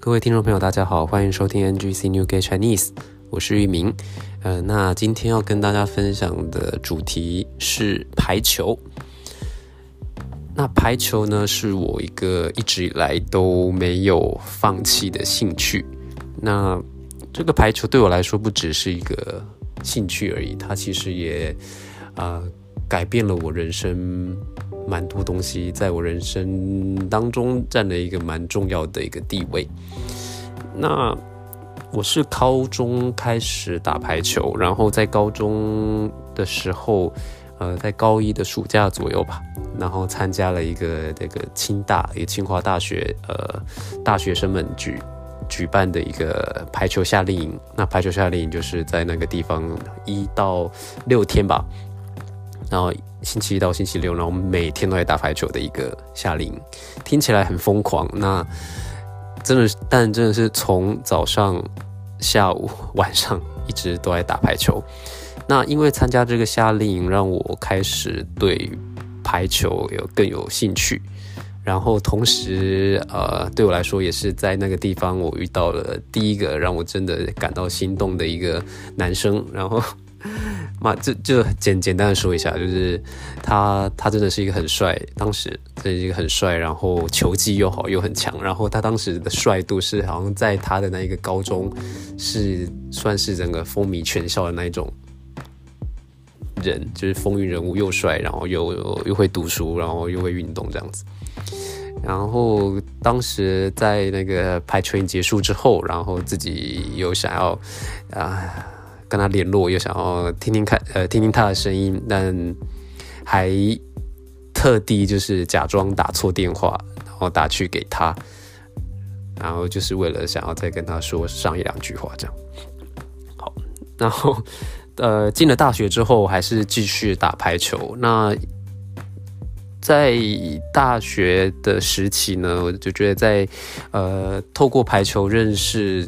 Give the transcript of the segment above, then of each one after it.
各位听众朋友，大家好，欢迎收听 NGC New Gay Chinese，我是玉明。呃，那今天要跟大家分享的主题是排球。那排球呢，是我一个一直以来都没有放弃的兴趣。那这个排球对我来说，不只是一个兴趣而已，它其实也啊改变了我人生蛮多东西，在我人生当中占了一个蛮重要的一个地位。那我是高中开始打排球，然后在高中的时候，呃，在高一的暑假左右吧，然后参加了一个这个清大，一个清华大学，呃，大学生们举举办的一个排球夏令营。那排球夏令营就是在那个地方一到六天吧，然后星期一到星期六，然后每天都在打排球的一个夏令营，听起来很疯狂。那真的，但真的是从早上、下午、晚上一直都在打排球。那因为参加这个夏令营，让我开始对排球有更有兴趣。然后同时，呃，对我来说也是在那个地方，我遇到了第一个让我真的感到心动的一个男生。然后。嘛，就就简简单的说一下，就是他他真的是一个很帅，当时这是一个很帅，然后球技又好又很强，然后他当时的帅度是好像在他的那一个高中是算是整个风靡全校的那一种人，就是风云人物，又帅，然后又又会读书，然后又会运动这样子。然后当时在那个排球结束之后，然后自己又想要啊。跟他联络，又想要听听看，呃，听听他的声音，但还特地就是假装打错电话，然后打去给他，然后就是为了想要再跟他说上一两句话，这样。好，然后呃，进了大学之后，还是继续打排球。那在大学的时期呢，我就觉得在呃，透过排球认识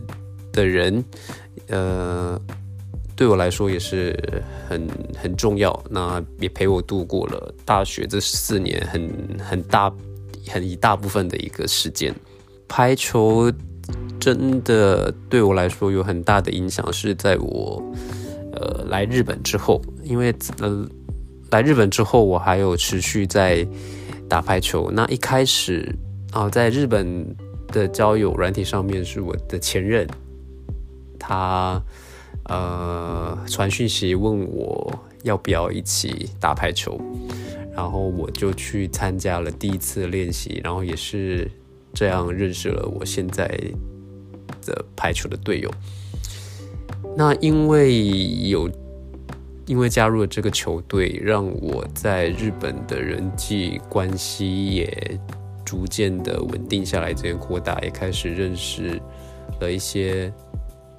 的人，呃。对我来说也是很很重要，那也陪我度过了大学这四年很很大很一大部分的一个时间。排球真的对我来说有很大的影响，是在我呃来日本之后，因为呃来日本之后，我还有持续在打排球。那一开始啊，在日本的交友软体上面，是我的前任，他。呃，传讯息问我要不要一起打排球，然后我就去参加了第一次练习，然后也是这样认识了我现在的排球的队友。那因为有因为加入了这个球队，让我在日本的人际关系也逐渐的稳定下来，这边扩大，也开始认识了一些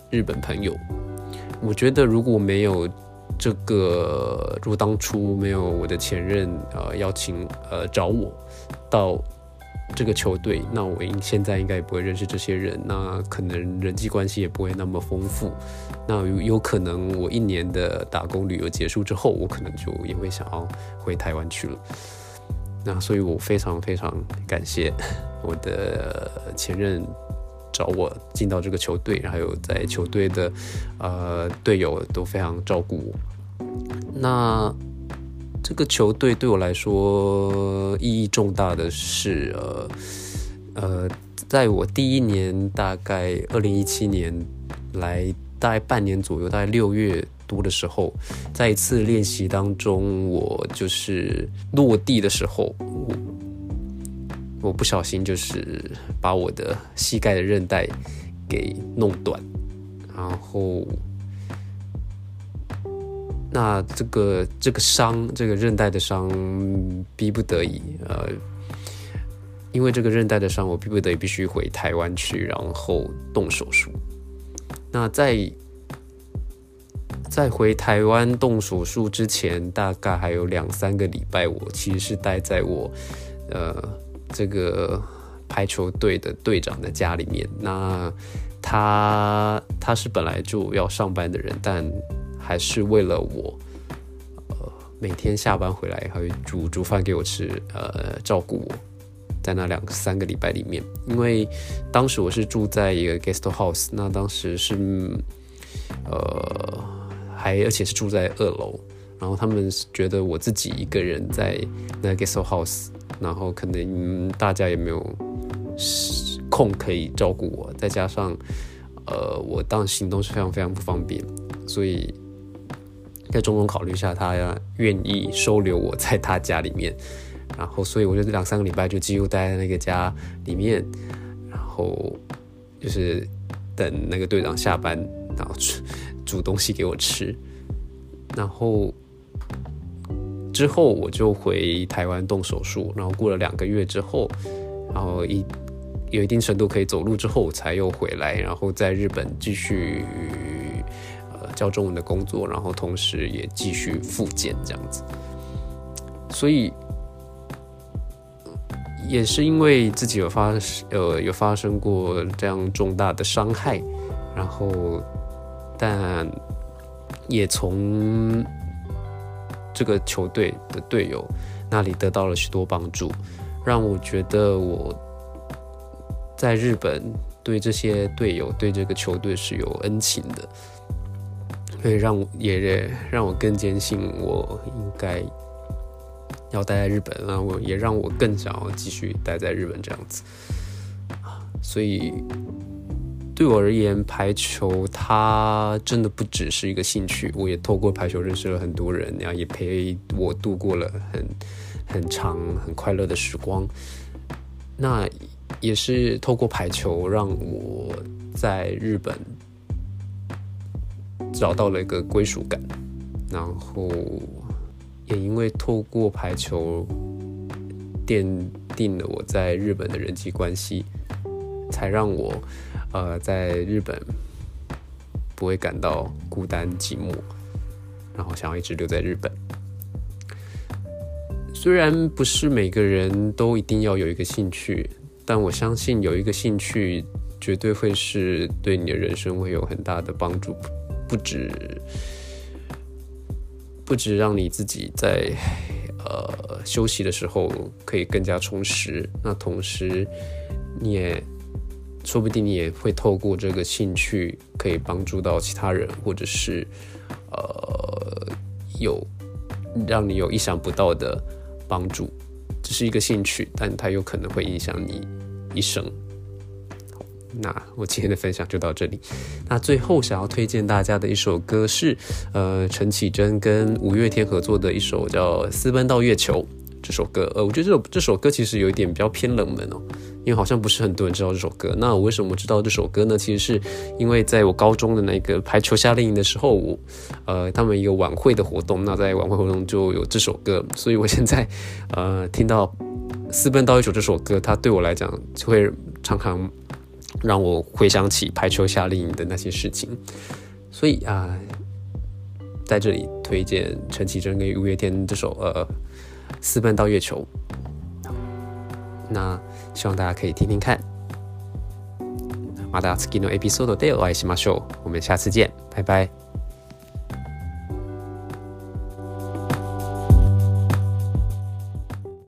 日本朋友。我觉得如果没有这个，如果当初没有我的前任呃邀请呃找我到这个球队，那我应现在应该也不会认识这些人，那可能人际关系也不会那么丰富。那有有可能我一年的打工旅游结束之后，我可能就也会想要回台湾去了。那所以我非常非常感谢我的前任。找我进到这个球队，还有在球队的呃队友都非常照顾我。那这个球队对我来说意义重大的是，呃呃，在我第一年，大概二零一七年来大概半年左右，大概六月多的时候，在一次练习当中，我就是落地的时候。我我不小心就是把我的膝盖的韧带给弄断，然后那这个这个伤，这个韧带的伤，逼不得已，呃，因为这个韧带的伤，我逼不得已必须回台湾去，然后动手术。那在在回台湾动手术之前，大概还有两三个礼拜，我其实是待在我呃。这个排球队的队长的家里面，那他他是本来就要上班的人，但还是为了我，呃，每天下班回来还会煮煮饭给我吃，呃，照顾我。在那两三个礼拜里面，因为当时我是住在一个 guest house，那当时是呃还而且是住在二楼，然后他们觉得我自己一个人在那 guest house，然后可能大家也没有空可以照顾我，再加上呃我当时行动是非常非常不方便，所以在种种考虑下，他愿意收留我在他家里面。然后，所以我就这两三个礼拜就几乎待在那个家里面，然后就是等那个队长下班，然后煮东西给我吃。然后之后我就回台湾动手术，然后过了两个月之后，然后一有一定程度可以走路之后，才又回来，然后在日本继续呃教中文的工作，然后同时也继续复健这样子。所以。也是因为自己有发呃有发生过这样重大的伤害，然后但也从这个球队的队友那里得到了许多帮助，让我觉得我在日本对这些队友对这个球队是有恩情的，所以让也让我更坚信我应该。要待在日本，然后也让我更想要继续待在日本这样子啊所以对我而言，排球它真的不只是一个兴趣。我也透过排球认识了很多人，然后也陪我度过了很很长、很快乐的时光。那也是透过排球，让我在日本找到了一个归属感，然后。也因为透过排球奠定了我在日本的人际关系，才让我呃在日本不会感到孤单寂寞，然后想要一直留在日本。虽然不是每个人都一定要有一个兴趣，但我相信有一个兴趣绝对会是对你的人生会有很大的帮助，不止。不止让你自己在呃休息的时候可以更加充实，那同时你也说不定你也会透过这个兴趣可以帮助到其他人，或者是呃有让你有意想不到的帮助。这是一个兴趣，但它有可能会影响你一生。那我今天的分享就到这里。那最后想要推荐大家的一首歌是，呃，陈绮贞跟五月天合作的一首叫《私奔到月球》这首歌。呃，我觉得这首这首歌其实有一点比较偏冷门哦，因为好像不是很多人知道这首歌。那我为什么知道这首歌呢？其实是因为在我高中的那个排球夏令营的时候，我呃，他们一个晚会的活动，那在晚会活动就有这首歌，所以我现在 呃听到《私奔到月球》这首歌，它对我来讲就会常常。让我回想起排球夏令营的那些事情，所以啊，在这里推荐陈绮贞跟五月天这首呃《私奔到月球》，那希望大家可以听听看。马达斯基诺 episode でお会いしましょう。我们下次见，拜拜。